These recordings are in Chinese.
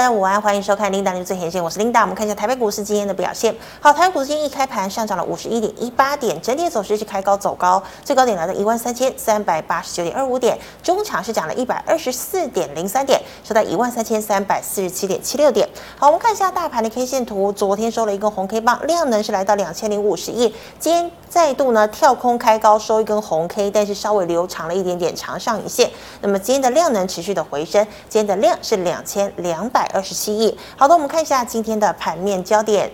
大午安，欢迎收看 Linda 最前线，我是 Linda。我们看一下台北股市今天的表现。好，台北股市今天一开盘上涨了五十一点一八点，整体走势是开高走高，最高点来到一万三千三百八十九点二五点，中场是涨了一百二十四点零三点，收在一万三千三百四十七点七六点。好，我们看一下大盘的 K 线图，昨天收了一根红 K 棒，量能是来到两千零五十亿，今天再度呢跳空开高收一根红 K，但是稍微留长了一点点长上影线。那么今天的量能持续的回升，今天的量是两千两百。二十七亿。好的，我们看一下今天的盘面焦点。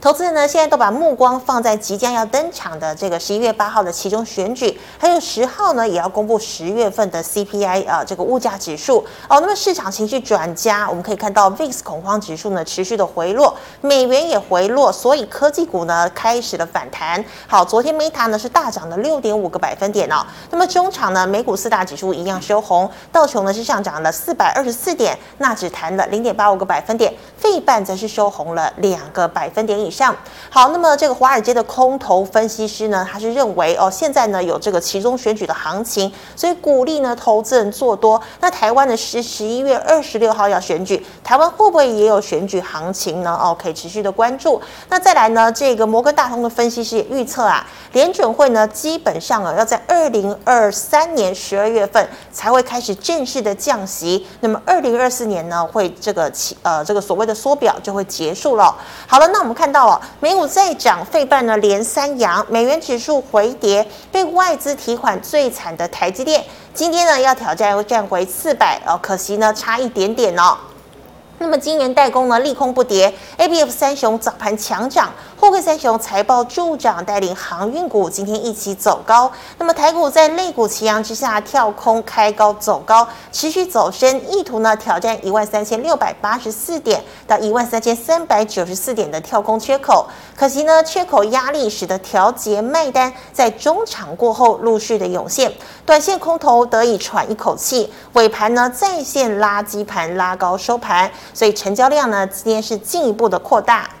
投资人呢，现在都把目光放在即将要登场的这个十一月八号的期中选举，还有十号呢，也要公布十月份的 CPI 啊，这个物价指数哦。那么市场情绪转佳，我们可以看到 VIX 恐慌指数呢持续的回落，美元也回落，所以科技股呢开始了反弹。好，昨天 Meta 呢是大涨了六点五个百分点哦。那么中场呢，美股四大指数一样收红，道琼呢是上涨了四百二十四点，纳指弹了零点八五个百分点，费半则是收红了两个百分点以上。好，那么这个华尔街的空头分析师呢，他是认为哦，现在呢有这个其中选举的行情，所以鼓励呢投资人做多。那台湾的十十一月二十六号要选举，台湾会不会也有选举行情呢？哦，可以持续的关注。那再来呢，这个摩根大通的分析师也预测啊，联准会呢基本上啊要在二零二三年十二月份才会开始正式的降息，那么二零二四年呢会这个期呃这个所谓的缩表就会结束了。好了，那我们看到。哦，美股再涨，费半呢连三阳，美元指数回跌，被外资提款最惨的台积电，今天呢要挑战又站回四百哦，可惜呢差一点点哦。那么晶圆代工呢利空不跌，ABF 三雄早盘强涨。货柜三雄财报助涨，带领航运股今天一起走高。那么台股在类股齐扬之下跳空开高走高，持续走升，意图呢挑战一万三千六百八十四点到一万三千三百九十四点的跳空缺口。可惜呢缺口压力使得调节卖单在中场过后陆续的涌现，短线空头得以喘一口气。尾盘呢再现垃圾盘拉高收盘，所以成交量呢今天是进一步的扩大。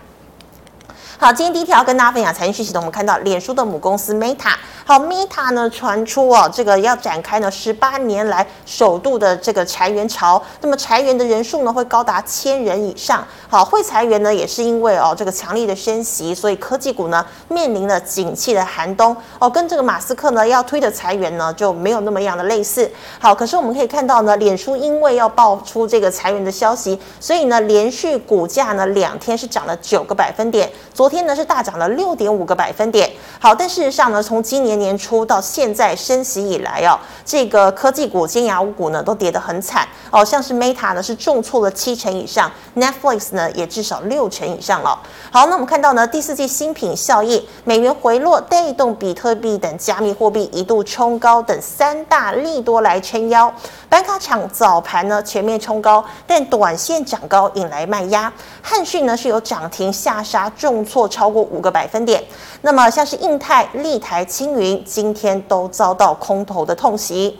好，今天第一条跟大家分享财经讯息的，我们看到脸书的母公司 Meta。好，Meta 呢传出哦，这个要展开呢十八年来首度的这个裁员潮，那么裁员的人数呢会高达千人以上。好，会裁员呢也是因为哦这个强力的升息，所以科技股呢面临了景气的寒冬哦，跟这个马斯克呢要推的裁员呢就没有那么样的类似。好，可是我们可以看到呢，脸书因为要爆出这个裁员的消息，所以呢连续股价呢两天是涨了九个百分点，昨天呢是大涨了六点五个百分点。好，但事实上呢从今年年初到现在升息以来哦，这个科技股、尖牙股呢都跌得很惨哦，像是 Meta 呢是重挫了七成以上，Netflix 呢也至少六成以上了。好，那我们看到呢第四季新品效益，美元回落带动比特币等加密货币一度冲高等三大利多来撑腰，板卡厂早盘呢全面冲高，但短线涨高引来卖压。汉讯呢是有涨停下杀重挫超过五个百分点，那么像是印泰、立台、青云。今天都遭到空头的痛袭。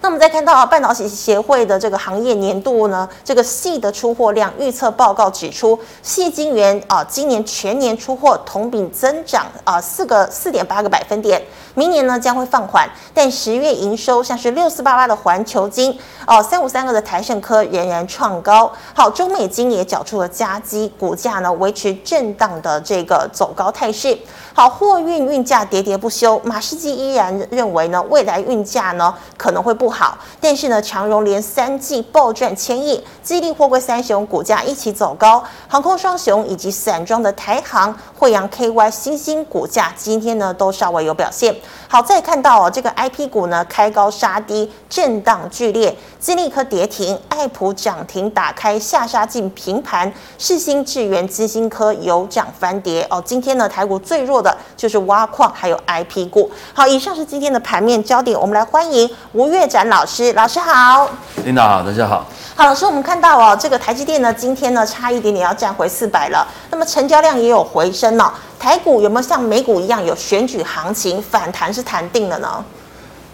那我们再看到啊，半导体协会的这个行业年度呢，这个矽的出货量预测报告指出，矽晶圆啊，今年全年出货同比增长啊四个四点八个百分点，明年呢将会放缓，但十月营收像是六四八八的环球晶哦，三五三二的台胜科仍然创高。好，中美晶也缴出了佳绩，股价呢维持震荡的这个走高态势。好，货运运价跌跌不休，马士基依然认为呢，未来运价呢可能会不好，但是呢，长荣连三季暴赚千亿，基地货柜三雄股价一起走高，航空双雄以及散装的台航、惠阳 KY、新兴股价今天呢都稍微有表现。好，再看到哦，这个 IP 股呢开高杀低，震荡剧烈，金利科跌停，爱普涨停打开下杀进平盘，世新、智源、金星科有涨翻跌哦。今天呢台股最弱的就是挖矿还有 IP 股。好，以上是今天的盘面焦点，我们来欢迎吴岳展老师，老师好。领导好，大家好。好，老师，我们看到哦，这个台积电呢今天呢差一点点要站回四百了，那么成交量也有回升了。台股有没有像美股一样有选举行情反弹是弹定了呢？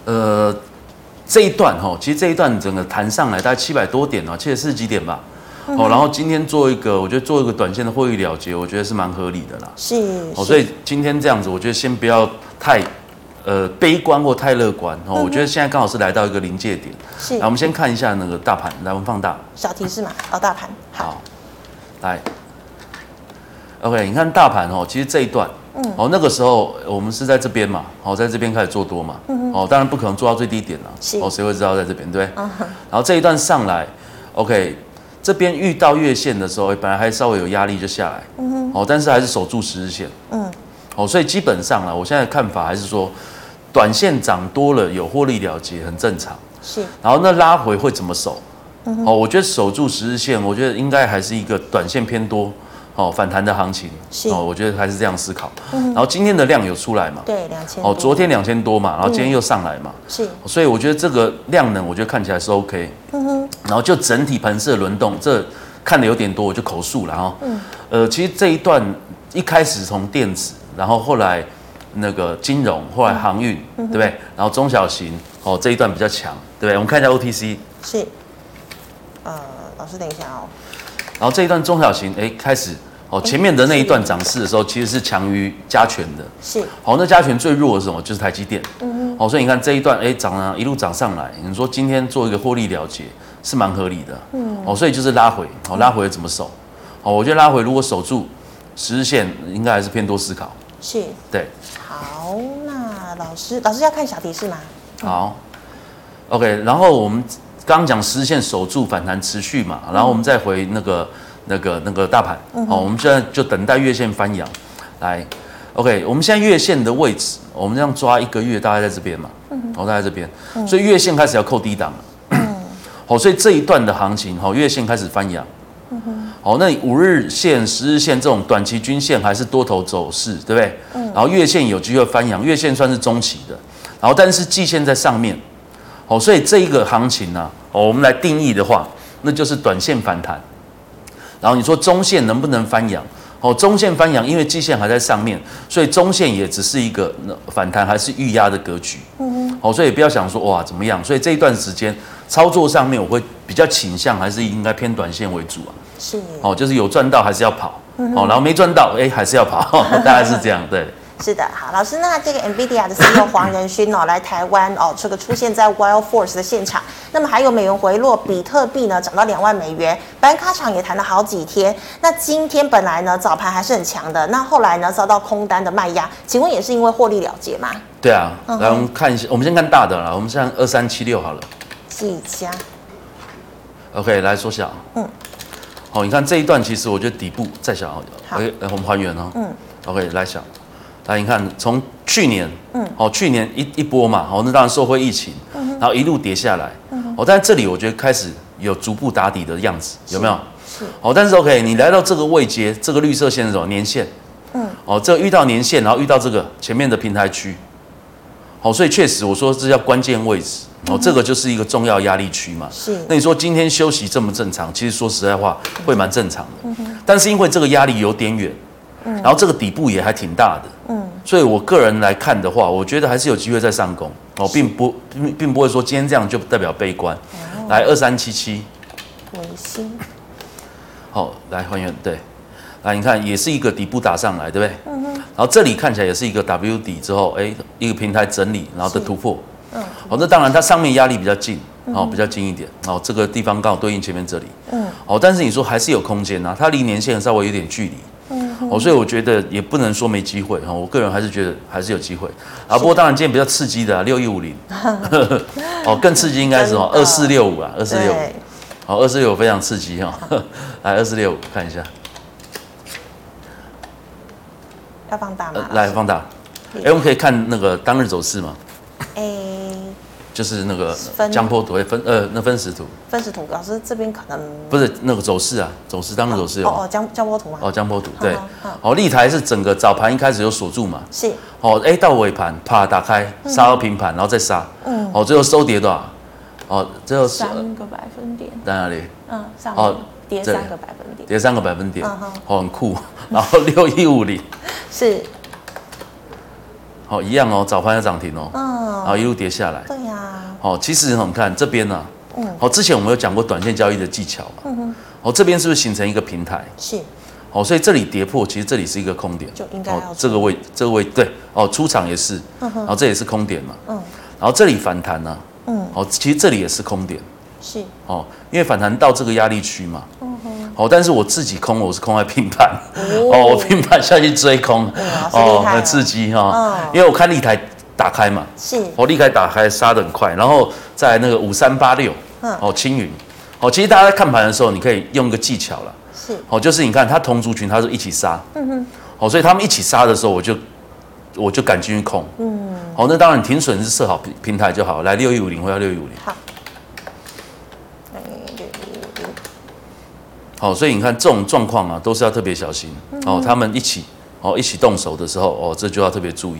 呃，这一段哈，其实这一段整个弹上来大概七百多点哦，七十四几点吧。嗯、哦，然后今天做一个，我觉得做一个短线的获利了结，我觉得是蛮合理的啦。是。哦，所以今天这样子，我觉得先不要太呃悲观或太乐观哦。我觉得现在刚好是来到一个临界点。是。那，我们先看一下那个大盘，来，我们放大。小提示嘛，哦，大盘。好。来。OK，你看大盘哦，其实这一段，嗯，哦，那个时候我们是在这边嘛，哦，在这边开始做多嘛，嗯哦，当然不可能做到最低点了，是，哦，谁会知道在这边，对不对？嗯哼。然后这一段上来，OK，这边遇到月线的时候，本来还稍微有压力就下来，嗯哼，哦，但是还是守住十日线，嗯，哦，所以基本上啊，我现在的看法还是说，短线涨多了有获利了结很正常，是。然后那拉回会怎么守？嗯哦，我觉得守住十日线，我觉得应该还是一个短线偏多。哦，反弹的行情，是哦，我觉得还是这样思考。嗯，然后今天的量有出来嘛？对，两千。哦，昨天两千多嘛，然后今天又上来嘛。是，所以我觉得这个量能，我觉得看起来是 OK。嗯哼。然后就整体盘势的轮动，这看的有点多，我就口述了哈。嗯。呃，其实这一段一开始从电子，然后后来那个金融，后来航运，对不对？然后中小型，哦，这一段比较强，对不对？我们看一下 OTC。是。呃，老师等一下哦。然后这一段中小型，哎，开始哦，前面的那一段涨势的时候，其实是强于加权的。是。好，那加权最弱的是什么？就是台积电。嗯哼。好，所以你看这一段，哎，涨了，一路涨上来。你说今天做一个获利了结是蛮合理的。嗯。哦，所以就是拉回，哦，拉回怎么守？哦，我觉得拉回如果守住十日线，应该还是偏多思考。是。对。好，那老师，老师要看小提示吗？好。OK，然后我们。刚刚讲实现守住反弹持续嘛，然后我们再回那个那个那个大盘，好，我们现在就等待月线翻阳，来，OK，我们现在月线的位置，我们这样抓一个月，大概在这边嘛，哦，大概这边，所以月线开始要扣低档了，好，所以这一段的行情，好，月线开始翻阳，好，那五日线、十日线这种短期均线还是多头走势，对不对？然后月线有机会翻阳，月线算是中期的，然后但是季线在上面。哦，所以这一个行情呢，哦，我们来定义的话，那就是短线反弹。然后你说中线能不能翻阳？哦，中线翻阳，因为季线还在上面，所以中线也只是一个反弹，还是预压的格局。哦，所以不要想说哇怎么样。所以这一段时间操作上面，我会比较倾向还是应该偏短线为主啊。是。哦，就是有赚到还是要跑。哦，然后没赚到，哎，还是要跑，大概是这样，对。是的，好，老师，那这个 NVIDIA 的 CEO 黄仁勋哦，来台湾哦，这个出现在 WildForce 的现场。那么还有美元回落，比特币呢涨到两万美元，板卡厂也谈了好几天。那今天本来呢早盘还是很强的，那后来呢遭到空单的卖压，请问也是因为获利了结吗？对啊，来我们看一下，我们先看大的啦，我们先看二三七六好了。几家？OK，来缩小。嗯。好，你看这一段其实我觉得底部再小。好。OK，我们还原哦。嗯。OK，来小。来，你看，从去年，嗯，哦，去年一一波嘛，哦，那当然受惠疫情，嗯，然后一路跌下来，嗯，哦，但是这里我觉得开始有逐步打底的样子，有没有？是，哦，但是 OK，你来到这个位阶，这个绿色线是什么？年线，嗯，哦，这遇到年线，然后遇到这个前面的平台区，好，所以确实我说这叫关键位置，哦，这个就是一个重要压力区嘛，是。那你说今天休息这么正常，其实说实在话会蛮正常的，嗯哼，但是因为这个压力有点远。然后这个底部也还挺大的，嗯，所以我个人来看的话，我觉得还是有机会再上攻哦，并不并并不会说今天这样就代表悲观。哦、来二三七七，维新，好，来还原对，来你看也是一个底部打上来，对不对？嗯哼。然后这里看起来也是一个 W 底之后，哎，一个平台整理，然后的突破，嗯，好，那当然它上面压力比较近，哦，比较近一点，哦，这个地方刚好对应前面这里，嗯，哦，但是你说还是有空间呐、啊，它离年线稍微有点距离。哦，所以我觉得也不能说没机会哈，我个人还是觉得还是有机会。啊。不过当然今天比较刺激的啊，六一五零，哦，更刺激应该是哦二四六五啊，二四六五，好，二四六五非常刺激哈。来二四六五看一下，要放大吗？来放大，哎，我们可以看那个当日走势吗？哎。就是那个江波图会分呃，那分时图，分时图，老师这边可能不是那个走势啊，走势当日走势哦。哦江江波图吗？哦江波图对，哦立台是整个早盘一开始有锁住嘛，是。哦哎到尾盘啪打开杀到平盘，然后再杀，嗯。哦最后收跌多少？哦最后三个百分点。在哪里？嗯上哦跌三个百分点，跌三个百分点，哦很酷，然后六一五零是。好，一样哦，早盘要涨停哦，嗯，然后一路跌下来，对呀，好，其实你看这边呢，嗯，好，之前我们有讲过短线交易的技巧嘛，嗯哼，好，这边是不是形成一个平台？是，哦，所以这里跌破，其实这里是一个空点，就应该要哦，这个位，这个位对，哦，出场也是，然后这也是空点嘛，嗯，然后这里反弹呢，嗯，哦，其实这里也是空点，是，哦，因为反弹到这个压力区嘛，哦，但是我自己空，我是空在平盘，哦，我平盘下去追空，哦，很刺激哈，因为我看立台打开嘛，是，我立台打开杀的很快，然后在那个五三八六，哦，青云。哦，其实大家在看盘的时候，你可以用一个技巧了，是。哦，就是你看它同族群，它是一起杀，嗯哼，哦，所以他们一起杀的时候，我就我就敢进去控，嗯，好，那当然停损是设好平平台就好，来六一五零或者六一五零，好，六一五零，好，所以你看这种状况啊，都是要特别小心，哦，他们一起哦一起动手的时候，哦，这就要特别注意，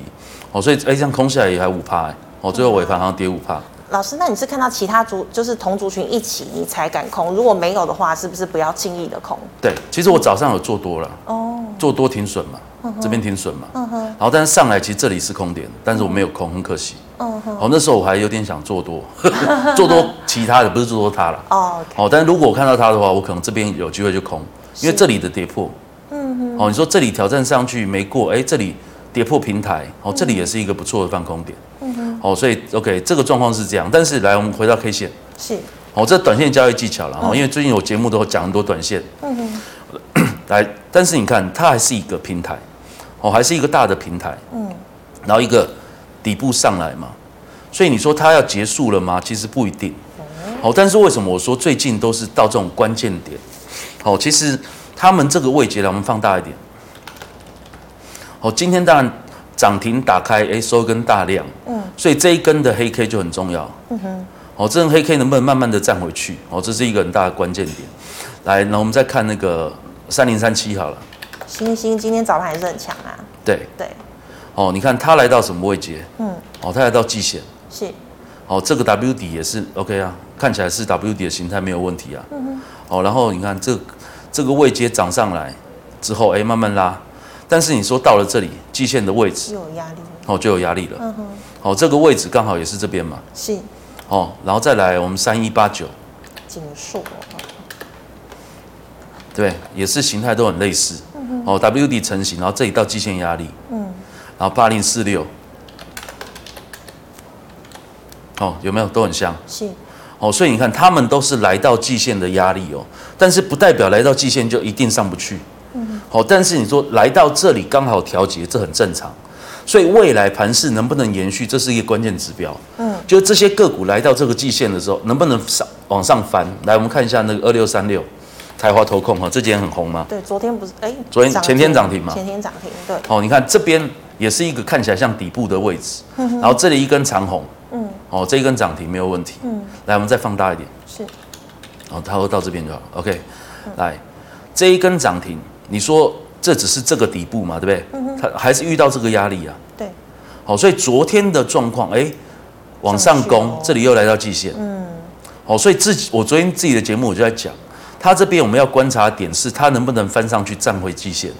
哦，所以哎，这样空下来也还五趴，哦，最后尾盘好像跌五趴。老师，那你是看到其他族就是同族群一起，你才敢空？如果没有的话，是不是不要轻易的空？对，其实我早上有做多了，哦，做多停损嘛，这边停损嘛，嗯哼，然后但是上来其实这里是空点，但是我没有空，很可惜，嗯哼，哦，那时候我还有点想做多，做多其他的，不是做多它了，哦哦，但是如果我看到它的话，我可能这边有机会就空，因为这里的跌破，嗯哼，哦，你说这里挑战上去没过，哎，这里跌破平台，哦，这里也是一个不错的放空点。哦，所以 OK，这个状况是这样，但是来，我们回到 K 线，是，哦，这短线交易技巧了哈，嗯、因为最近有节目都讲很多短线，嗯哼，来，但是你看它还是一个平台，哦，还是一个大的平台，嗯，然后一个底部上来嘛，所以你说它要结束了吗？其实不一定，哦，但是为什么我说最近都是到这种关键点？好，其实他们这个位阶，来我们放大一点，好，今天当然。涨停打开，哎，收一根大量，嗯，所以这一根的黑 K 就很重要，嗯哼，好，这根黑 K 能不能慢慢的站回去？哦，这是一个很大的关键点。来，那我们再看那个三零三七好了，星星今天早盘还是很强啊，对对，哦，你看它来到什么位阶？嗯，哦，它来到季线，是，哦，这个 W 底也是 OK 啊，看起来是 W 底的形态没有问题啊，嗯哼，哦，然后你看这这个位阶涨上来之后，哎，慢慢拉。但是你说到了这里，季线的位置有压力，哦，就有压力了。嗯哼，哦，这个位置刚好也是这边嘛。是。哦，然后再来我们三一八九，景硕，对，也是形态都很类似。嗯哼。哦，W 底成型，然后这里到季线压力。嗯。然后八零四六，哦，有没有都很像？是。哦，所以你看，他们都是来到季线的压力哦，但是不代表来到季线就一定上不去。嗯好，但是你说来到这里刚好调节，这很正常。所以未来盘势能不能延续，这是一个关键指标。嗯，就是这些个股来到这个季线的时候，能不能上往上翻？来，我们看一下那个二六三六，台华投控哈，这几天很红吗？对，昨天不是哎，昨天前天涨停嘛？前天涨停，对。哦，你看这边也是一个看起来像底部的位置，然后这里一根长红，嗯，哦，这一根涨停没有问题。嗯，来，我们再放大一点，是，哦，它会到这边就好。OK，来，这一根涨停。你说这只是这个底部嘛，对不对？嗯哼。它还是遇到这个压力啊。对。好，所以昨天的状况，哎，往上攻，这里又来到季线。嗯。好，所以自己我昨天自己的节目我就在讲，它这边我们要观察点是它能不能翻上去站回季线。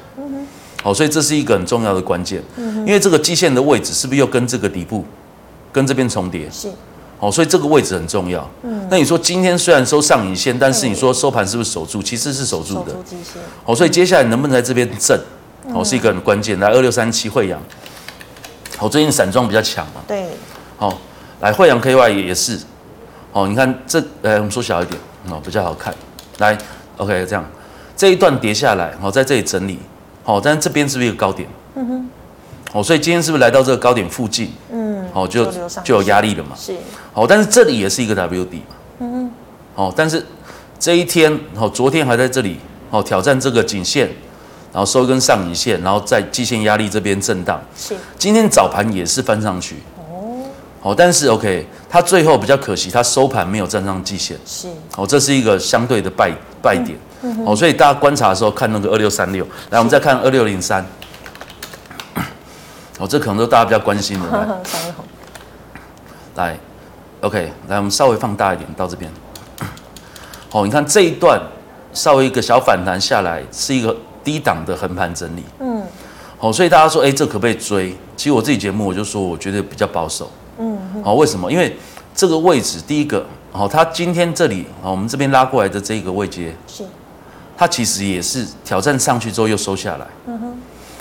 好，所以这是一个很重要的关键。嗯。因为这个基线的位置是不是又跟这个底部，跟这边重叠？是。哦，所以这个位置很重要。嗯，那你说今天虽然收上影线，但是你说收盘是不是守住？其实是守住的。守住哦，所以接下来能不能在这边震？哦，是一个很关键。来，二六三七慧洋，哦，最近散装比较强嘛。对。好，来惠阳 KY 也也是。哦，你看这，呃，我们缩小一点，哦，比较好看。来，OK，这样这一段叠下来，哦，在这里整理，哦，但是这边是不是一个高点？嗯哼。哦，所以今天是不是来到这个高点附近？嗯，哦，就就有压力了嘛。是。哦，但是这里也是一个 W 底嘛。嗯哼。哦，但是这一天，哦，昨天还在这里，哦，挑战这个颈线，然后收一根上影线，然后在季线压力这边震荡。是。今天早盘也是翻上去。哦。哦，但是 OK，它最后比较可惜，它收盘没有站上季线。是。哦，这是一个相对的败败点。嗯。哦，所以大家观察的时候看那个二六三六，来，我们再看二六零三。哦，这可能都大家比较关心的。来，来，OK，来，我们稍微放大一点到这边。哦，你看这一段稍微一个小反弹下来，是一个低档的横盘整理。嗯。好，所以大家说，哎，这可不可以追？其实我自己节目我就说，我觉得比较保守。嗯。好，为什么？因为这个位置，第一个，好，它今天这里，好，我们这边拉过来的这个位阶，是。它其实也是挑战上去之后又收下来。嗯哼。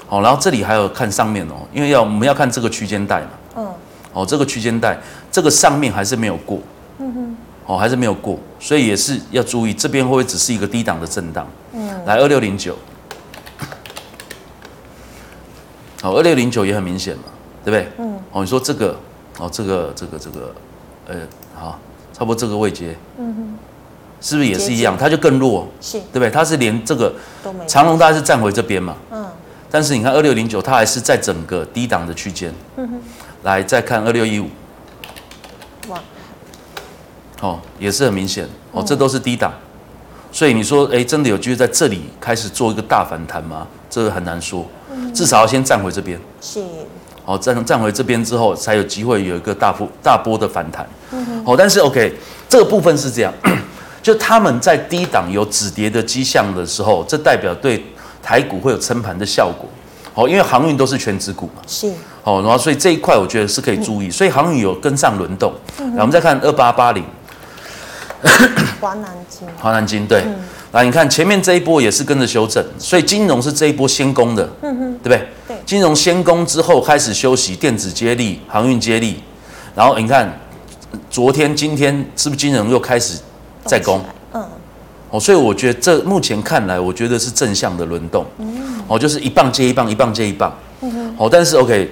好，然后这里还有看上面哦，因为要我们要看这个区间带嘛。嗯。哦，这个区间带，这个上面还是没有过。嗯哼。哦，还是没有过，所以也是要注意这边会不会只是一个低档的震荡。嗯。来二六零九。好，二六零九也很明显嘛，对不对？嗯。哦，你说这个，哦，这个，这个，这个，呃，好，差不多这个位阶。嗯哼。是不是也是一样？它就更弱，是，对不对？它是连这个长荣大概是站回这边嘛，嗯，但是你看二六零九，它还是在整个低档的区间，嗯哼，来再看二六一五，哇，哦，也是很明显，哦，这都是低档，所以你说，哎，真的有机会在这里开始做一个大反弹吗？这个很难说，至少要先站回这边，是，哦，站站回这边之后，才有机会有一个大幅大波的反弹，嗯哼，哦，但是 OK，这个部分是这样。就他们在低档有止跌的迹象的时候，这代表对台股会有撑盘的效果。好，因为航运都是全指股嘛。是。好，然后所以这一块我觉得是可以注意，所以航运有跟上轮动。嗯。来，我们再看二八八零。华南金。华南金对。来，你看前面这一波也是跟着修正，所以金融是这一波先攻的。嗯哼。对不对？对。金融先攻之后开始休息，电子接力，航运接力，然后你看昨天、今天是不是金融又开始？在攻，嗯，哦，所以我觉得这目前看来，我觉得是正向的轮动，嗯，哦，就是一棒接一棒，一棒接一棒，嗯哼，哦，但是 OK，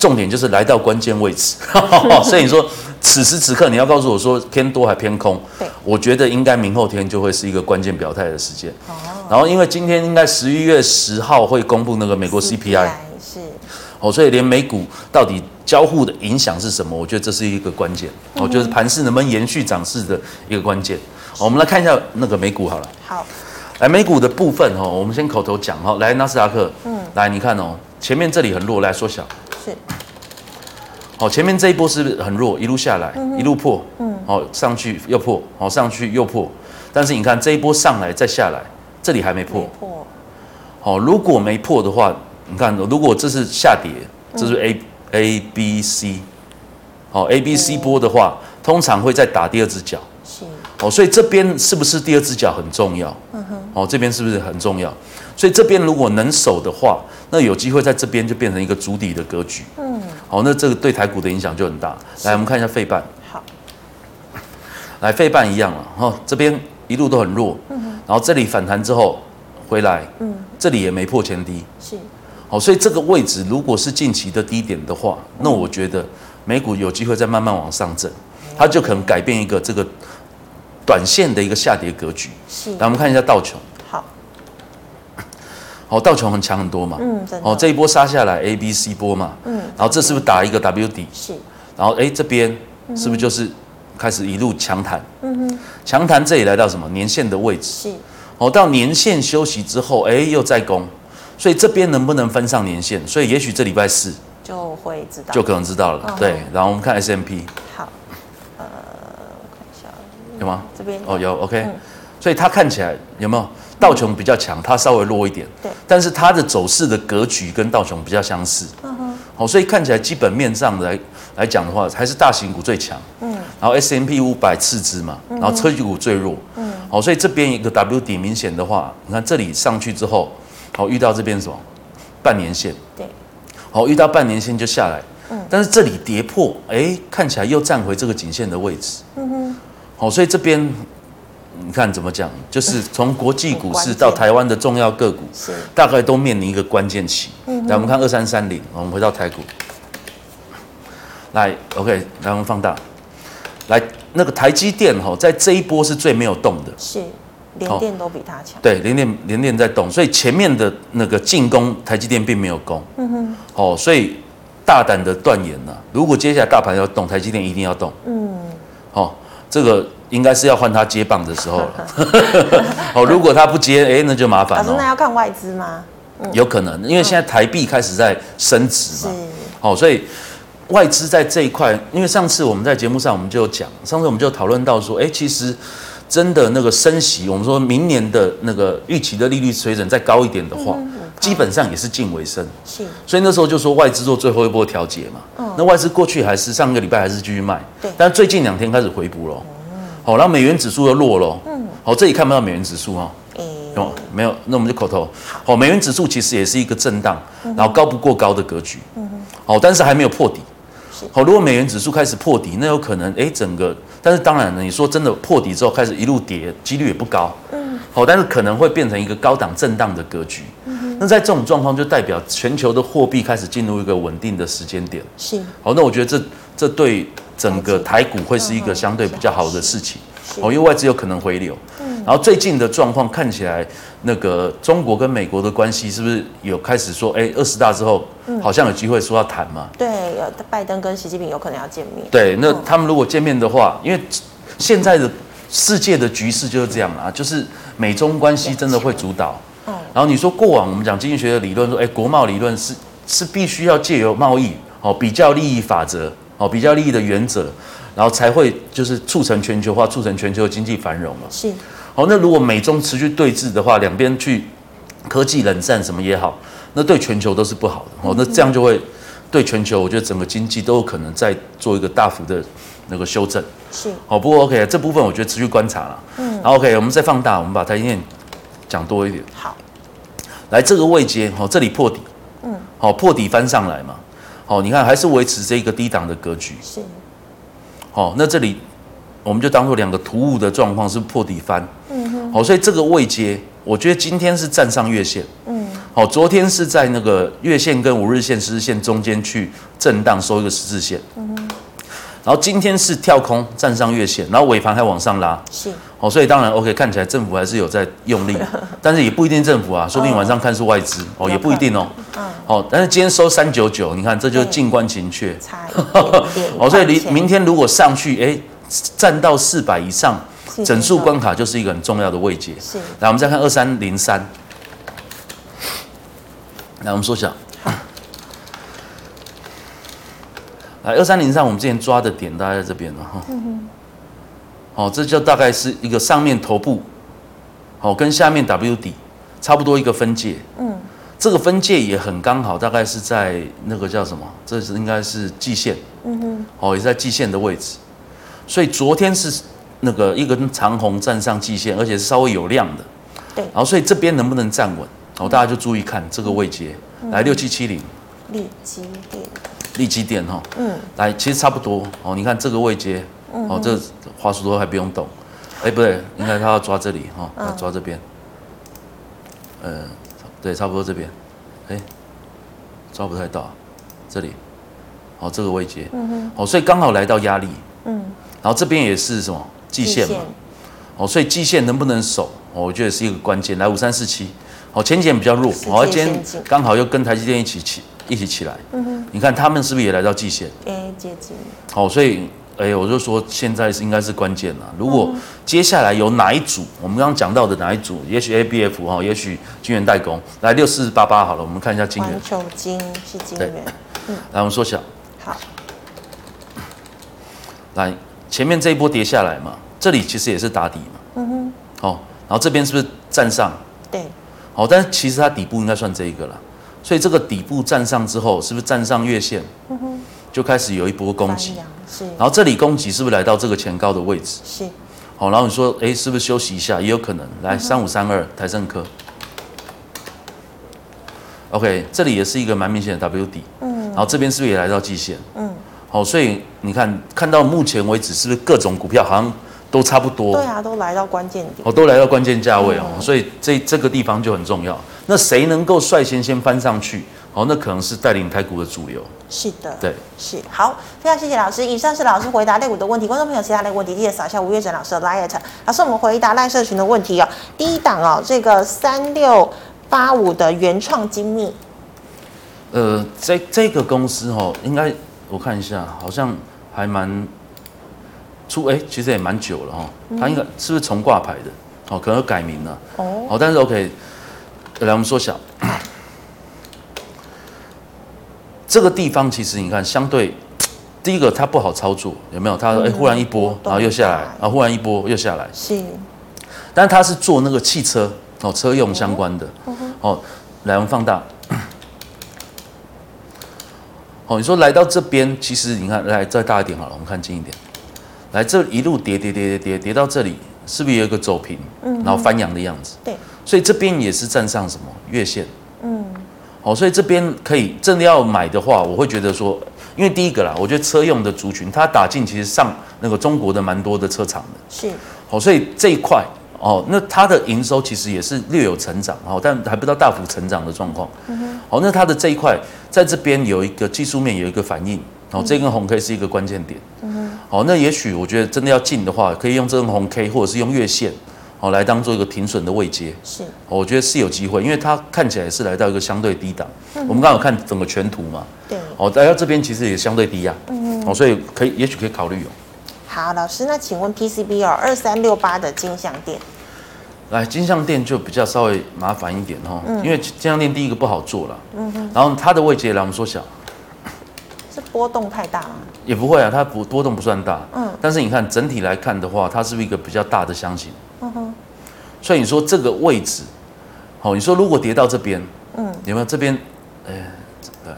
重点就是来到关键位置，所以你说此时此刻你要告诉我说偏多还偏空，对，我觉得应该明后天就会是一个关键表态的时间，哦，然后因为今天应该十一月十号会公布那个美国 CPI，是，哦，所以连美股到底。交互的影响是什么？我觉得这是一个关键，哦，就是盘势能不能延续涨势的一个关键。我们来看一下那个美股好了。好，来美股的部分哦，我们先口头讲哈。来纳斯达克，嗯，来你看哦，前面这里很弱，来缩小。是。好，前面这一波是不是很弱？一路下来，一路破，嗯，好，上去又破，好，上去又破。但是你看这一波上来再下来，这里还没破。破。好，如果没破的话，你看，如果这是下跌，这是 A。A B C，好，A B C 波的话，通常会再打第二只脚，是，哦，所以这边是不是第二只脚很重要？嗯哼，哦，这边是不是很重要？所以这边如果能守的话，那有机会在这边就变成一个足底的格局，嗯，好，那这个对台股的影响就很大。来，我们看一下费半，好，来费半一样了，哈，这边一路都很弱，嗯哼，然后这里反弹之后回来，嗯，这里也没破前低，是。好，所以这个位置如果是近期的低点的话，那我觉得美股有机会再慢慢往上震，它就可能改变一个这个短线的一个下跌格局。是，来我们看一下道琼。好，好，道琼很强很多嘛。嗯，真的。哦，这一波杀下来，A、B、C 波嘛。嗯。然后这是不是打一个 W 底？是。然后哎，这边是不是就是开始一路强弹？嗯哼。强弹这里来到什么年线的位置？是。哦，到年线休息之后，哎，又再攻。所以这边能不能分上年线？所以也许这礼拜四就会知道，就可能知道了。哦、对，然后我们看 S M P，。好，呃，我看一下，有吗？这边哦，有 OK、嗯。所以它看起来有没有道琼比较强，它稍微弱一点。对。但是它的走势的格局跟道琼比较相似。嗯哼。好，所以看起来基本面上来来讲的话，还是大型股最强。嗯。然后 S M P 五百次之嘛，然后车技股最弱。嗯。好，所以这边一个 W 底明显的话，你看这里上去之后。好，遇到这边什么半年线？对，好，遇到半年线就下来。嗯，但是这里跌破，哎，看起来又站回这个颈线的位置。嗯哼，好，所以这边你看怎么讲？就是从国际股市到台湾的重要个股，是大概都面临一个关键期。嗯，来，我们看二三三零，我们回到台股。来，OK，来我们放大。来，那个台积电哈，在这一波是最没有动的。是。联电都比它强，对，联电联电在动，所以前面的那个进攻台积电并没有攻，嗯哼，哦，所以大胆的断言了，如果接下来大盘要动，台积电一定要动，嗯，哦，这个应该是要换他接棒的时候了，哦，如果他不接，哎，那就麻烦了。老师，那要看外资吗？有可能，因为现在台币开始在升值嘛，哦，所以外资在这一块，因为上次我们在节目上我们就讲，上次我们就讨论到说，哎，其实。真的那个升息，我们说明年的那个预期的利率水准再高一点的话，基本上也是近尾声。是，所以那时候就说外资做最后一波调节嘛。嗯。那外资过去还是上个礼拜还是继续卖。对。但是最近两天开始回补了。哦。好，然后美元指数又落了。嗯。好，这里看不到美元指数哈。诶。哦，没有，那我们就口头。好，美元指数其实也是一个震荡，然后高不过高的格局。嗯哼。好，但是还没有破底。是。好，如果美元指数开始破底，那有可能，哎，整个，但是当然呢，你说真的破底之后开始一路跌，几率也不高。嗯。好，但是可能会变成一个高档震荡的格局。嗯哼。那在这种状况，就代表全球的货币开始进入一个稳定的时间点。是。好，那我觉得这这对整个台股会是一个相对比较好的事情。哦，因为外资有可能回流，嗯，然后最近的状况看起来，那个中国跟美国的关系是不是有开始说，哎，二十大之后，好像有机会说要谈嘛？对，有拜登跟习近平有可能要见面。对，那他们如果见面的话，因为现在的世界的局势就是这样啊，就是美中关系真的会主导。嗯，然后你说过往我们讲经济学的理论说，哎，国贸理论是是必须要借由贸易哦，比较利益法则哦，比较利益的原则。然后才会就是促成全球化，促成全球经济繁荣嘛。是。好，那如果美中持续对峙的话，两边去科技冷战什么也好，那对全球都是不好的。哦，那这样就会对全球，我觉得整个经济都有可能再做一个大幅的那个修正。是。好，不过 OK，这部分我觉得持续观察了。嗯。然后 OK，我们再放大，我们把台积电讲多一点。好。来这个位阶，好，这里破底。嗯。好，破底翻上来嘛。好，你看还是维持这个低档的格局。是。好，那这里我们就当做两个突兀的状况是破底翻，嗯哼，好，所以这个位阶，我觉得今天是站上月线，嗯，好，昨天是在那个月线跟五日线、十日线中间去震荡收一个十字线，嗯哼，然后今天是跳空站上月线，然后尾盘还往上拉，是，哦，所以当然 OK，看起来政府还是有在用力，但是也不一定政府啊，说不定晚上看是外资，哦，也不一定哦。嗯哦，但是今天收三九九，你看这就是静观情却，差一点点。哦，所以明明天如果上去，哎，站到四百以上，整数关卡就是一个很重要的位阶。是。来，我们再看二三零三。来，我们缩小。来，二三零上，我们之前抓的点大概在这边了哈。嗯哼。哦，这就大概是一个上面头部，好，跟下面 W 底差不多一个分界。嗯。这个分界也很刚好，大概是在那个叫什么？这是应该是季线，嗯哼，哦，也在季线的位置。所以昨天是那个一根长红站上季线，而且是稍微有量的。对。然后所以这边能不能站稳？哦，大家就注意看这个位阶，来六七七零。立基电。利基电哈。嗯。来，其实差不多哦。你看这个位阶，哦，这滑鼠都还不用动。哎，不对，应该他要抓这里哈，要抓这边。呃。对，差不多这边，哎，抓不太到，这里，好，这个位阶，嗯哼，好，所以刚好来到压力，嗯，然后这边也是什么季线嘛，哦，所以季线能不能守，我觉得是一个关键。来五三四七，好，前几天比较弱，好，今天刚好又跟台积电一起起一起起来，嗯哼，你看他们是不是也来到季线？哎，接近，好，所以。哎，我就说现在是应该是关键了。如果接下来有哪一组，我们刚刚讲到的哪一组，也许 ABF 哈，也许晶圆代工，来六四八八好了，我们看一下晶圆。环球晶是晶圆。嗯。来，我们缩小。好。来，前面这一波跌下来嘛，这里其实也是打底嘛。嗯哼。好，然后这边是不是站上？对。好，但是其实它底部应该算这一个了，所以这个底部站上之后，是不是站上月线？就开始有一波攻击。是，然后这里攻击是不是来到这个前高的位置？是，好，然后你说，哎，是不是休息一下？也有可能。来，三五三二，台盛科。OK，这里也是一个蛮明显的 W 底。嗯。然后这边是不是也来到季线？嗯。好，所以你看，看到目前为止，是不是各种股票好像都差不多？对啊，都来到关键点。哦，都来到关键价位哦，所以这这个地方就很重要。那谁能够率先先翻上去？好，那可能是带领台股的主流。是的，对，是好，非常谢谢老师。以上是老师回答类股的问题，观众朋友其他的问题，记得扫一下吴月珍老师的 liet。老师，我们回答赖社群的问题哦。第一档哦，这个三六八五的原创精密，呃，这这个公司哦，应该我看一下，好像还蛮出哎，其实也蛮久了哈、哦。它应该是不是重挂牌的？哦，可能改名了。哦，好，但是 OK，来我们缩小。这个地方其实你看，相对第一个它不好操作，有没有？它哎忽然一波，然后又下来，然后忽然一波又下来。是，但它是做那个汽车哦，车用相关的。哦，来我们放大。哦，你说来到这边，其实你看，来再大一点好了，我们看近一点。来这一路跌跌跌跌跌跌到这里，是不是有一个走平，然后翻阳的样子？对。所以这边也是站上什么月线，嗯，好，所以这边可以真的要买的话，我会觉得说，因为第一个啦，我觉得车用的族群，它打进其实上那个中国的蛮多的车厂的，是，好，所以这一块哦，那它的营收其实也是略有成长，哦，但还不到大幅成长的状况，嗯哼，好，那它的这一块在这边有一个技术面有一个反应，哦，这根红 K 是一个关键点，嗯哼，好，那也许我觉得真的要进的话，可以用这根红 K 或者是用月线。哦，来当做一个停损的位阶，是，我觉得是有机会，因为它看起来是来到一个相对低档。嗯、我们刚好看整个全图嘛，对，哦，来到这边其实也相对低啊，嗯，哦，所以可以，也许可以考虑哦。好，老师，那请问 PCB 哦，二三六八的金像店，来金像店就比较稍微麻烦一点哦，嗯、因为金像店第一个不好做了，嗯哼，然后它的位阶来我们缩小，是波动太大吗？也不会啊，它不波动不算大，嗯，但是你看整体来看的话，它是不是一个比较大的箱型？所以你说这个位置，好，你说如果跌到这边，嗯，有没有这边？哎，对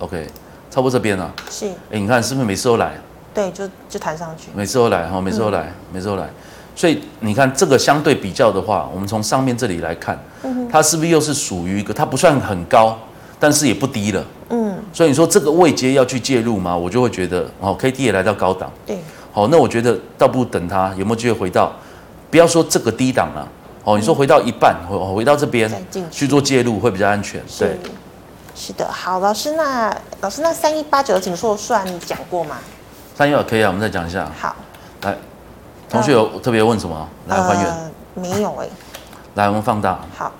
，OK，差不多这边啊。是。哎，你看是不是每次都来？对，就就弹上去。每次都来哈，每次都来，嗯、每次都来。所以你看这个相对比较的话，我们从上面这里来看，嗯，它是不是又是属于一个？它不算很高，但是也不低了。嗯。所以你说这个位阶要去介入吗？我就会觉得，哦，K D 也来到高档。对。好，那我觉得倒不如等它有没有机会回到，不要说这个低档了，哦，你说回到一半，回回到这边去做介入会比较安全。对，是的。好，老师，那老师那三一八九的景硕算讲过吗？三一八可以啊，我们再讲一下。好，来，同学有特别问什么？来还原。没有哎。来，我们放大。好。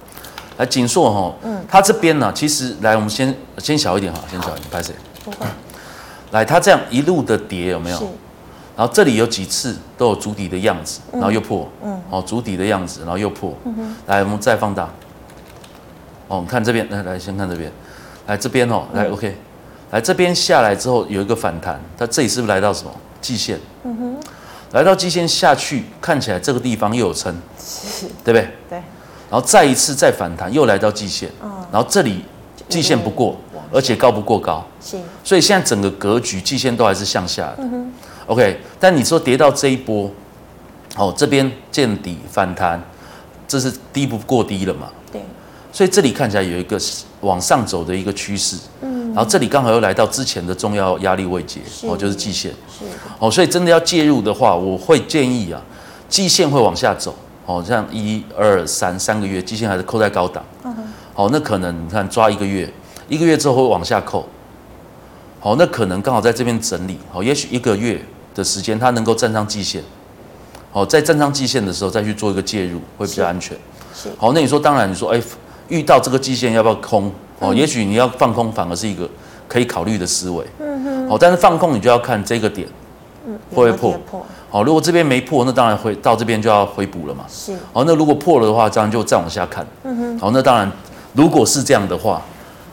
来，景硕哈，嗯，它这边呢，其实来，我们先先小一点哈，先小一点，拍谁？不会。来，它这样一路的跌有没有？然后这里有几次都有足底的样子，然后又破，嗯，好，足底的样子，然后又破，嗯哼，来，我们再放大，哦，我们看这边，来来，先看这边，来这边哦，来，OK，来这边下来之后有一个反弹，它这里是不是来到什么？季线？嗯哼，来到季线下去，看起来这个地方又有撑，是，对不对？对，然后再一次再反弹，又来到季线，嗯，然后这里季线不过，而且高不过高，是，所以现在整个格局季线都还是向下的，嗯哼。OK，但你说跌到这一波，哦，这边见底反弹，这是低不过低了嘛？对。所以这里看起来有一个往上走的一个趋势，嗯。然后这里刚好又来到之前的重要压力位阶，哦，就是季线。是。哦，所以真的要介入的话，我会建议啊，季线会往下走，哦，像一二三三个月，季线还是扣在高档。嗯哼。哦，那可能你看抓一个月，一个月之后会往下扣。好，那可能刚好在这边整理，好，也许一个月。的时间，它能够站上季线，好，在站上季线的时候再去做一个介入，会比较安全。是，好，那你说，当然你说，哎，遇到这个季线要不要空？哦，也许你要放空，反而是一个可以考虑的思维。嗯哼。好，但是放空你就要看这个点，会不会破？好，如果这边没破，那当然会到这边就要回补了嘛。是。好，那如果破了的话，这样就再往下看。嗯哼。好，那当然，如果是这样的话。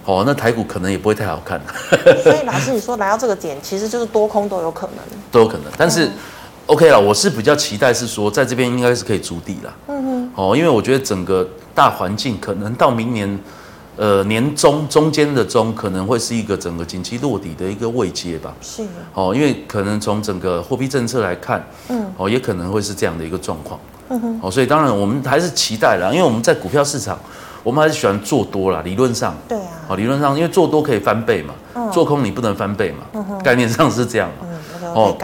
哦，那台股可能也不会太好看。所以老师，你说来到这个点，其实就是多空都有可能，都有可能。但是、嗯、，OK 了，我是比较期待是说，在这边应该是可以筑底了。嗯哼。哦，因为我觉得整个大环境可能到明年，呃，年中中间的中可能会是一个整个景气落底的一个位阶吧。是。哦，因为可能从整个货币政策来看，嗯，哦，也可能会是这样的一个状况。嗯哼。哦，所以当然我们还是期待了，因为我们在股票市场。我们还是喜欢做多啦，理论上。对啊。好，理论上，因为做多可以翻倍嘛，嗯、做空你不能翻倍嘛，嗯、概念上是这样嘛。嗯，哦，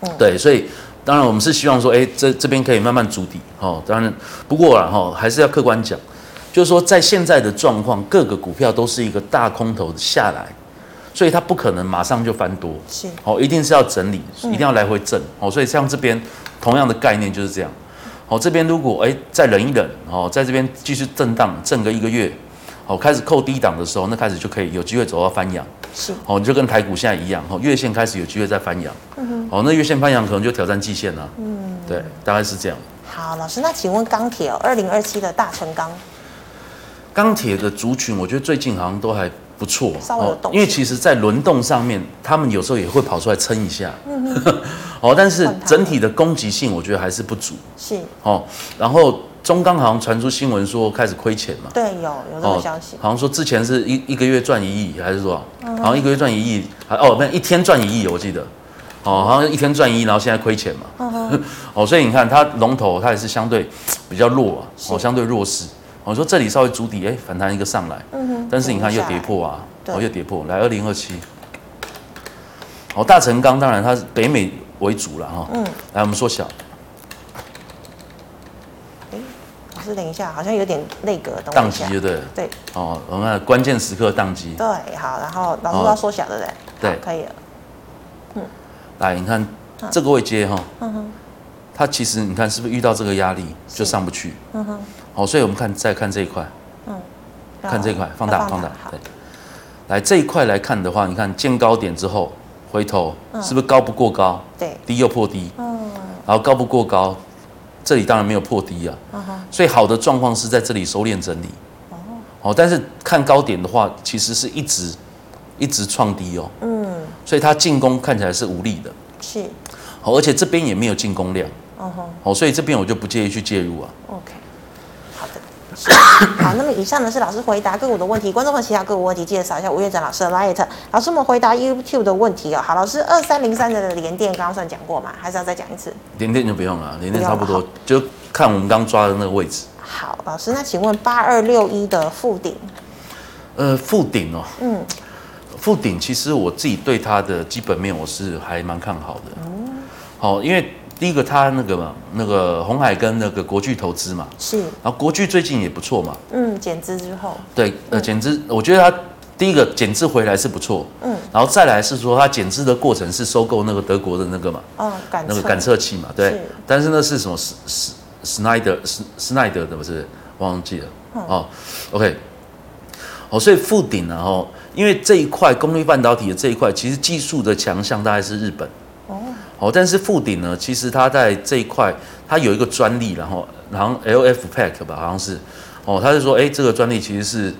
嗯、对，所以当然我们是希望说，哎，这这边可以慢慢筑底。哦，当然，不过啦，哈，还是要客观讲，就是说在现在的状况，各个股票都是一个大空头下来，所以它不可能马上就翻多。是。哦，一定是要整理，一定要来回震。哦，所以像这边同样的概念就是这样。好，这边如果哎再忍一忍，哦，在这边继续震荡震个一个月，哦，开始扣低档的时候，那开始就可以有机会走到翻阳。是，哦，你就跟台股现在一样，哦，月线开始有机会再翻阳。嗯哼。好，那月线翻阳可能就挑战季线了。嗯。对，大概是这样。好，老师，那请问钢铁哦，二零二七的大成钢。钢铁的族群，我觉得最近好像都还。不错，哦，因为其实，在轮动上面，他们有时候也会跑出来撑一下，哦，但是整体的攻击性，我觉得还是不足。是，哦，然后中钢好像传出新闻说开始亏钱嘛？对，有有这个消息，好像说之前是一一个月赚一亿，还是说，好像一个月赚一亿，还哦，那一天赚一亿，我记得，哦，好像一天赚一，然后现在亏钱嘛，嗯、哦，所以你看它龙头它也是相对比较弱啊，哦，相对弱势。我、哦、说这里稍微筑底，哎，反弹一个上来，嗯哼，但是你看又跌破啊，哦，又跌破，来二零二七，哦，大成钢当然它是北美为主了哈，哦、嗯，来我们缩小。哎，老师等一下，好像有点那个当机，对对？对。哦，我们看关键时刻当机。对，好，然后老师要缩小，对不对？对，可以了。嗯，来，你看这个位接哈，嗯哼，它其实你看是不是遇到这个压力就上不去？嗯哼。好，所以我们看再看这一块，嗯，看这一块，放大放大，对。来这一块来看的话，你看见高点之后回头，是不是高不过高？对，低又破低，嗯，然后高不过高。这里当然没有破低啊，所以好的状况是在这里收敛整理。哦，但是看高点的话，其实是一直一直创低哦。嗯，所以它进攻看起来是无力的。是。好，而且这边也没有进攻量。嗯哼。好，所以这边我就不介意去介入啊。OK。好，那么以上呢是老师回答个股的问题，观众们其他个股问题介绍一下吴院长老师的 Light。老师，我们回答 YouTube 的问题哦。好，老师，二三零三的联电刚刚算讲过嘛？还是要再讲一次？联电就不用了，联电差不多，就看我们刚抓的那个位置。好，老师，那请问八二六一的附顶？呃，附顶哦，嗯，附顶其实我自己对它的基本面我是还蛮看好的。嗯，好，因为。第一个，他那个嘛，那个红海跟那个国巨投资嘛，是，然后国巨最近也不错嘛，嗯，减资之后，对，呃，减资，我觉得他第一个减资回来是不错，嗯，然后再来是说他减资的过程是收购那个德国的那个嘛，哦，感那个感测器嘛，对，是。但是那是什么斯斯斯奈德斯斯奈德的不是？忘记了，嗯、哦，OK，哦，所以富鼎然后因为这一块功率半导体的这一块，其实技术的强项大概是日本。哦，但是富鼎呢，其实它在这一块，它有一个专利，然后，然后 LF Pack 吧，好像是，哦，他就说，哎，这个专利其实是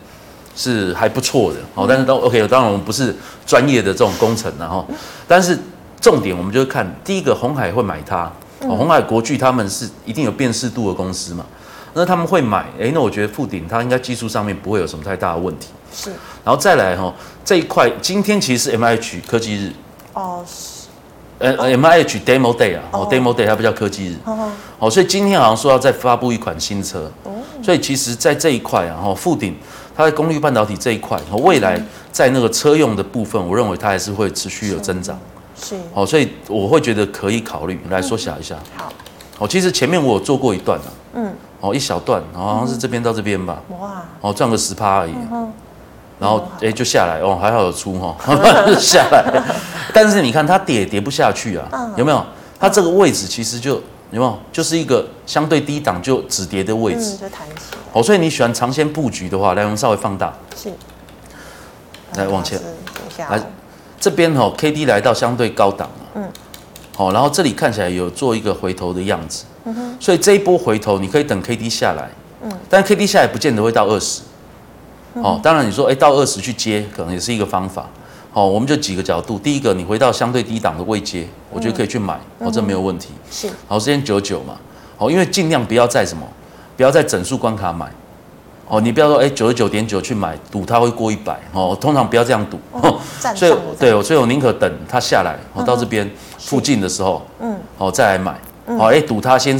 是还不错的，哦，但是当 OK，当然我们不是专业的这种工程，然后，但是重点我们就看第一个，红海会买它，哦，鸿海国巨他们是一定有辨识度的公司嘛，那他们会买，哎，那我觉得富鼎它应该技术上面不会有什么太大的问题，是，然后再来哈，这一块今天其实是 MIH 科技日，哦。呃，M I H Demo Day 啊，哦，Demo Day 它不叫科技日，哦，所以今天好像说要再发布一款新车，所以其实，在这一块啊，哈，富鼎它在功率半导体这一块，未来在那个车用的部分，我认为它还是会持续有增长，是，哦，所以我会觉得可以考虑来缩小一下，好，哦，其实前面我有做过一段啊，嗯，哦，一小段，好像是这边到这边吧，哇，哦，赚个十趴而已。然后哎，就下来哦，还好有出哈，下来。但是你看它跌跌不下去啊，有没有？它这个位置其实就有没有？就是一个相对低档就止跌的位置，就弹起。哦，所以你喜欢长线布局的话，来我们稍微放大，是。来往前，来这边哈，K D 来到相对高档了，嗯。好，然后这里看起来有做一个回头的样子，嗯哼。所以这一波回头你可以等 K D 下来，嗯。但 K D 下来不见得会到二十。哦，当然你说，哎，到二十去接，可能也是一个方法。好，我们就几个角度。第一个，你回到相对低档的位阶，我觉得可以去买，哦，这没有问题。是。好，时间九九嘛，好，因为尽量不要在什么，不要在整数关卡买。哦，你不要说，哎，九十九点九去买，赌它会过一百。哦，通常不要这样赌。哦所以，对，所以我宁可等它下来，我到这边附近的时候，嗯，好，再来买。好，哎，赌它先。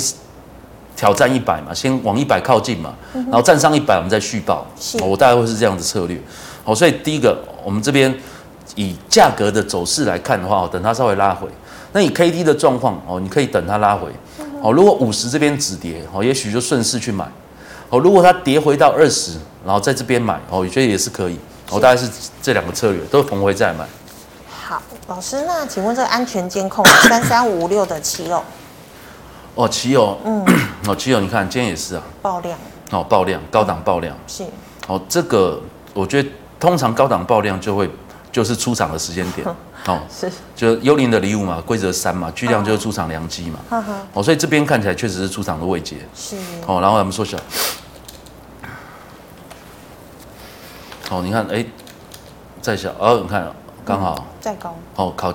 挑战一百嘛，先往一百靠近嘛，然后站上一百，我们再续报。是，我大概会是这样的策略。好，所以第一个，我们这边以价格的走势来看的话，等它稍微拉回。那以 K D 的状况哦，你可以等它拉回。好，如果五十这边止跌，哦，也许就顺势去买。好，如果它跌回到二十，然后在这边买，哦，我觉得也是可以。我大概是这两个策略，都逢回再买。好，老师，那请问这个安全监控 三三五六的奇友。哦，奇友，嗯，哦，奇友，你看今天也是啊，爆量，哦，爆量，高档爆量，是，哦，这个我觉得通常高档爆量就会就是出场的时间点，哦，是，就幽灵的礼物嘛，规则三嘛，巨量就是出场良机嘛，哦，所以这边看起来确实是出场的位阶，是，哦，然后我们缩小，哦，你看，哎，再小，哦，你看刚好，再高，哦，靠，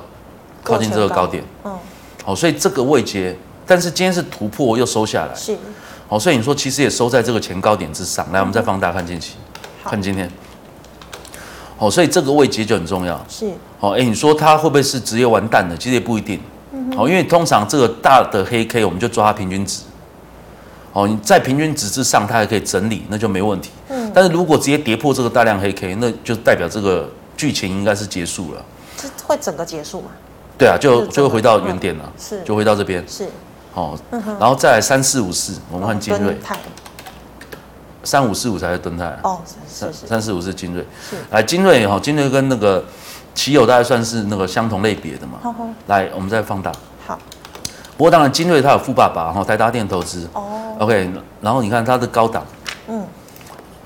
靠近这个高点，嗯，好，所以这个位阶。但是今天是突破又收下来，是，好，所以你说其实也收在这个前高点之上。来，我们再放大看近期，看今天，好，所以这个位阶就很重要，是，哦，哎，你说它会不会是直接完蛋了？其实也不一定，好，因为通常这个大的黑 K 我们就抓它平均值，哦，你在平均值之上它还可以整理，那就没问题。嗯，但是如果直接跌破这个大量黑 K，那就代表这个剧情应该是结束了。这会整个结束吗？对啊，就就会回到原点了，是，就回到这边。是，哦，然后再来三四五四，我们换精锐。三五四五才是敦泰哦，是是三四五是精锐，是来精锐哈，精锐跟那个奇友大概算是那个相同类别的嘛。好好，来我们再放大。好，不过当然精锐它有富爸爸哈，台达电投资哦。OK，然后你看它的高档，嗯，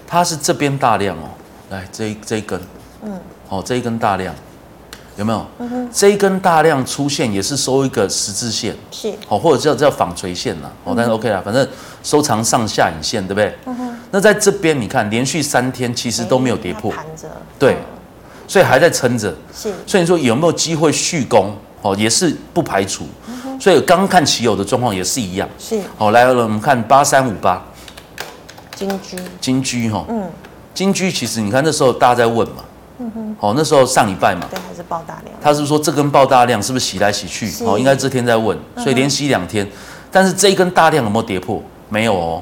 它是这边大量哦，来这一这一根，嗯，哦这一根大量。有没有？嗯哼，这一根大量出现也是收一个十字线，是，好，或者叫叫纺锤线呐，哦，但是 OK 啦，反正收藏上下影线，对不对？嗯哼，那在这边你看，连续三天其实都没有跌破，盘着，对，所以还在撑着，是，所以你说有没有机会续攻？哦，也是不排除，所以刚刚看奇友的状况也是一样，是，好，来了，我们看八三五八，金居，金居哈，嗯，金居其实你看那时候大家在问嘛。嗯哼，好，那时候上礼拜嘛，对，还是爆大量。他是说这根爆大量是不是洗来洗去？哦，应该这天在问，所以连洗两天。但是这一根大量有没有跌破？没有哦，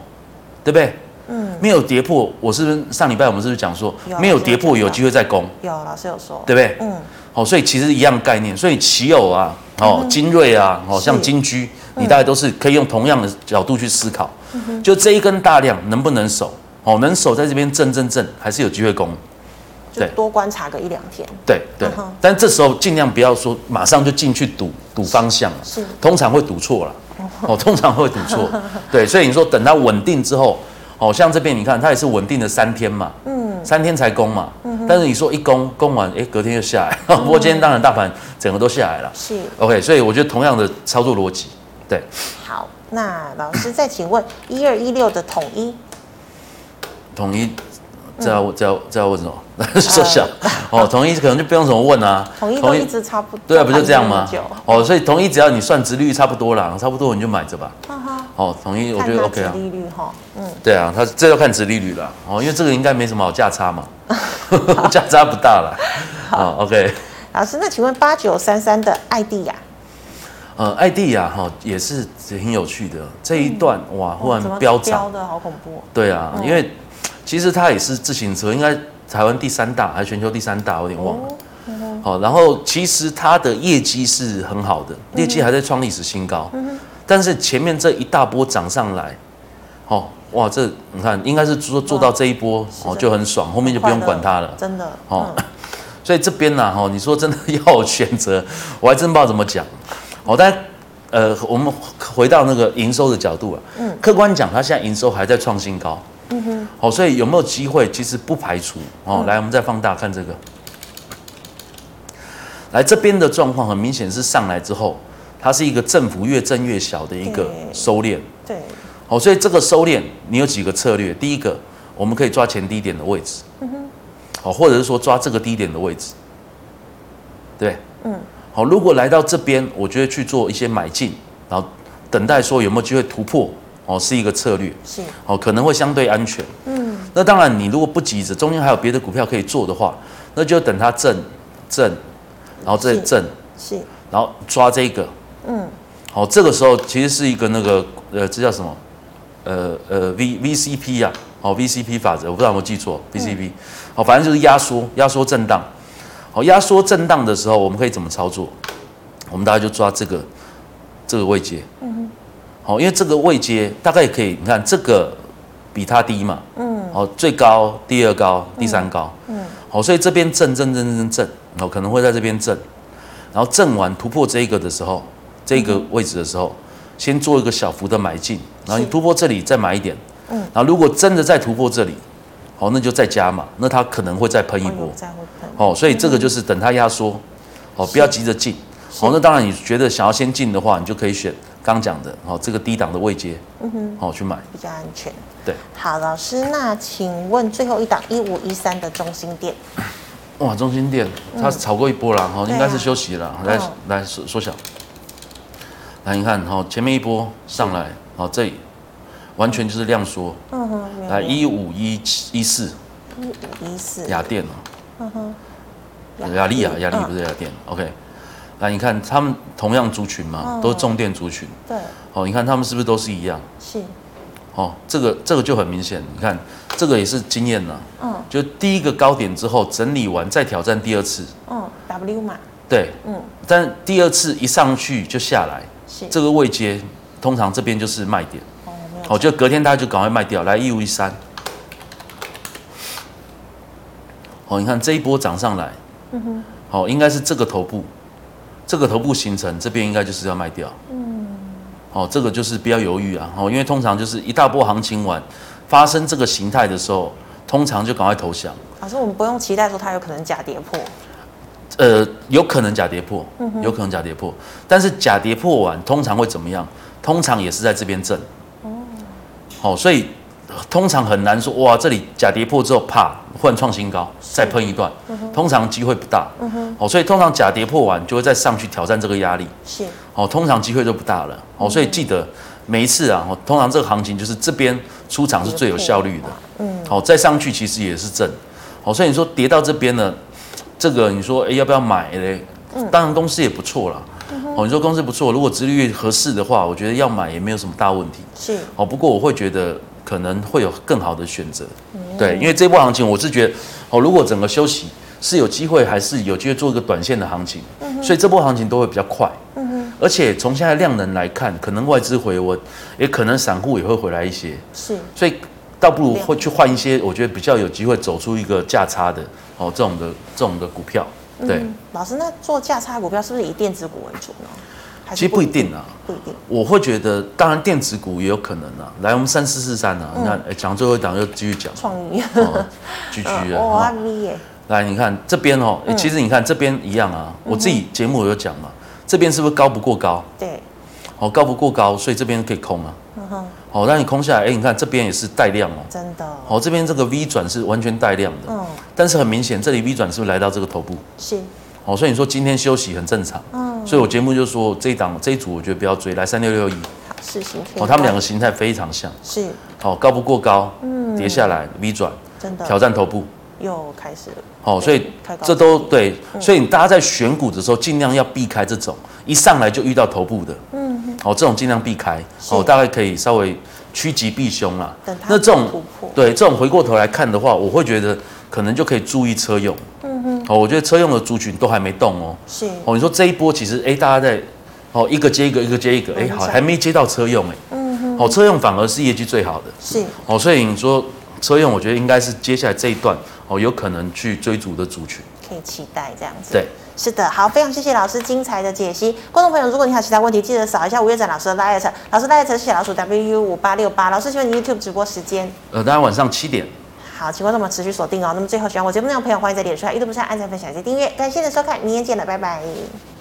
对不对？嗯，没有跌破。我是不是上礼拜我们是不是讲说没有跌破，有机会再攻？有老师有说，对不对？嗯，好，所以其实一样概念。所以奇偶啊，哦，精锐啊，哦，像金居，你大概都是可以用同样的角度去思考。就这一根大量能不能守？哦，能守在这边震震震，还是有机会攻？就多观察个一两天。对对，但这时候尽量不要说马上就进去赌赌方向，是，通常会赌错了。哦，通常会赌错。对，所以你说等它稳定之后，哦，像这边你看它也是稳定的三天嘛，嗯，三天才攻嘛，嗯，但是你说一攻攻完，哎，隔天就下来。不过今天当然大盘整个都下来了，是。OK，所以我觉得同样的操作逻辑，对。好，那老师再请问一二一六的统一，统一。这要这要这要问什么？说小哦，统一可能就不用怎么问啊。统一都一直差不多。对啊，不就这样吗？哦，所以统一只要你算殖利率差不多啦，差不多你就买着吧。哦，统一我觉得 OK 啊。殖利率哈，嗯。对啊，它这要看值利率了哦，因为这个应该没什么好价差嘛，价差不大了。好，OK。老师，那请问八九三三的艾地亚？呃，艾地亚哈也是挺有趣的这一段哇，忽然飙涨的好恐怖。对啊，因为。其实它也是自行车，应该台湾第三大还是全球第三大，我有点忘了。好，然后其实它的业绩是很好的，业绩还在创历史新高。但是前面这一大波涨上来，哦，哇，这你看应该是说做到这一波哦就很爽，后面就不用管它了。真的。哦，所以这边呢，哈，你说真的要选择，我还真不知道怎么讲。哦，但呃，我们回到那个营收的角度啊，嗯，客观讲，它现在营收还在创新高。嗯哼，好，所以有没有机会？其实不排除哦。来，我们再放大看这个。来这边的状况很明显是上来之后，它是一个振幅越震越小的一个收敛。对。好，所以这个收敛你有几个策略？第一个，我们可以抓前低点的位置。嗯哼。好，或者是说抓这个低点的位置。对。嗯。好，如果来到这边，我觉得去做一些买进，然后等待说有没有机会突破。哦，是一个策略，是哦，可能会相对安全。嗯，那当然，你如果不急着，中间还有别的股票可以做的话，那就等它震震，然后再震，是，然后抓这个，嗯，好，这个时候其实是一个那个呃，这叫什么？呃呃，V V C P 呀，哦，V C P 法则，我不知道有没有记错，V C P，好，反正就是压缩压缩震荡，好，压缩震荡的时候，我们可以怎么操作？我们大家就抓这个这个位阶。嗯哼。好，因为这个位阶大概也可以，你看这个比它低嘛，嗯，好，最高、第二高、第三高，嗯，好，所以这边震震震震震，然后可能会在这边震，然后震完突破这一个的时候，这个位置的时候，先做一个小幅的买进，然后你突破这里再买一点，嗯，然后如果真的再突破这里，好，那就再加嘛，那它可能会再喷一波，哦，所以这个就是等它压缩，哦，不要急着进，好，那当然你觉得想要先进的话，你就可以选。刚讲的，好，这个低档的位阶，嗯哼，好去买，比较安全。对，好，老师，那请问最后一档一五一三的中心店，哇，中心店它炒过一波了，哈，应该是休息了，来来缩缩小，来你看，哈，前面一波上来，好，这里完全就是量缩，嗯哼，来一五一七一四，一五一四，亚电哦，嗯哼，亚力啊，雅力不是雅电，OK。来，你看他们同样族群嘛，都是重电族群。对。哦，你看他们是不是都是一样？是。哦，这个这个就很明显，你看这个也是经验了。嗯。就第一个高点之后整理完再挑战第二次。嗯，W 嘛。对。嗯。但第二次一上去就下来。是。这个位阶通常这边就是卖点。哦，就隔天大家就赶快卖掉，来一五一三。哦，你看这一波涨上来。嗯哼。好，应该是这个头部，这个头部形成这边应该就是要卖掉。嗯。哦，这个就是不要犹豫啊！哦，因为通常就是一大波行情完，发生这个形态的时候，通常就赶快投降。老师，我们不用期待说它有可能假跌破。呃，有可能假跌破，有可能假跌破，但是假跌破完通常会怎么样？通常也是在这边震。哦。好，所以。通常很难说哇，这里假跌破之后，啪，换创新高，再喷一段，通常机会不大。哦，所以通常假跌破完就会再上去挑战这个压力。是，哦，通常机会就不大了。哦，所以记得每一次啊，通常这个行情就是这边出场是最有效率的。嗯，好，再上去其实也是正。好，所以你说跌到这边呢，这个你说哎要不要买嘞？当然公司也不错啦。哦，你说公司不错，如果殖利率合适的话，我觉得要买也没有什么大问题。是，哦，不过我会觉得。可能会有更好的选择，对，因为这波行情我是觉得，哦，如果整个休息是有机会，还是有机会做一个短线的行情，所以这波行情都会比较快，而且从现在量能来看，可能外资回温，也可能散户也会回来一些，是，所以倒不如会去换一些，我觉得比较有机会走出一个价差的，哦，这种的这种的股票，对，老师，那做价差股票是不是以电子股为主呢？其实不一定啊，不一定。我会觉得，当然电子股也有可能啊。来，我们三四四三啊，你看，哎，讲最后一档又继续讲。创意。继续啊。哇来，你看这边哦，其实你看这边一样啊。我自己节目有讲嘛，这边是不是高不过高？对。哦，高不过高，所以这边可以空啊。嗯哼。好，那你空下来，哎，你看这边也是带量哦。真的。好，这边这个 V 转是完全带量的。嗯。但是很明显，这里 V 转是不是来到这个头部？是。哦，所以你说今天休息很正常。嗯。所以我节目就说这一档这一组我觉得不要追，来三六六一。好，是。哦，他们两个形态非常像。是。哦，高不过高，嗯，跌下来 V 转，真的挑战头部。又开始了。哦，所以这都对，所以大家在选股的时候尽量要避开这种一上来就遇到头部的。嗯。哦，这种尽量避开。哦，大概可以稍微趋吉避凶啦。那这种对这种回过头来看的话，我会觉得。可能就可以注意车用，嗯哼，哦，我觉得车用的族群都还没动哦，是，哦，你说这一波其实，哎，大家在，哦，一个接一个，一个接一个，哎，好，还没接到车用，哎，嗯哼，哦，车用反而是业绩最好的，是，哦，所以你说车用，我觉得应该是接下来这一段，哦，有可能去追逐的族群，可以期待这样子，对，是的，好，非常谢谢老师精彩的解析，观众朋友，如果你还有其他问题，记得扫一下吴月展老师的 LINE，老师 LINE 是小老鼠 WU 五八六八，老师请问你 YouTube 直播时间，呃，大家晚上七点。好，请观众们持续锁定哦。那么最后，喜欢我节目内容的朋友，欢迎在脸书、YouTube 上按赞、分享及订阅。感谢你的收看，明天见了，拜拜。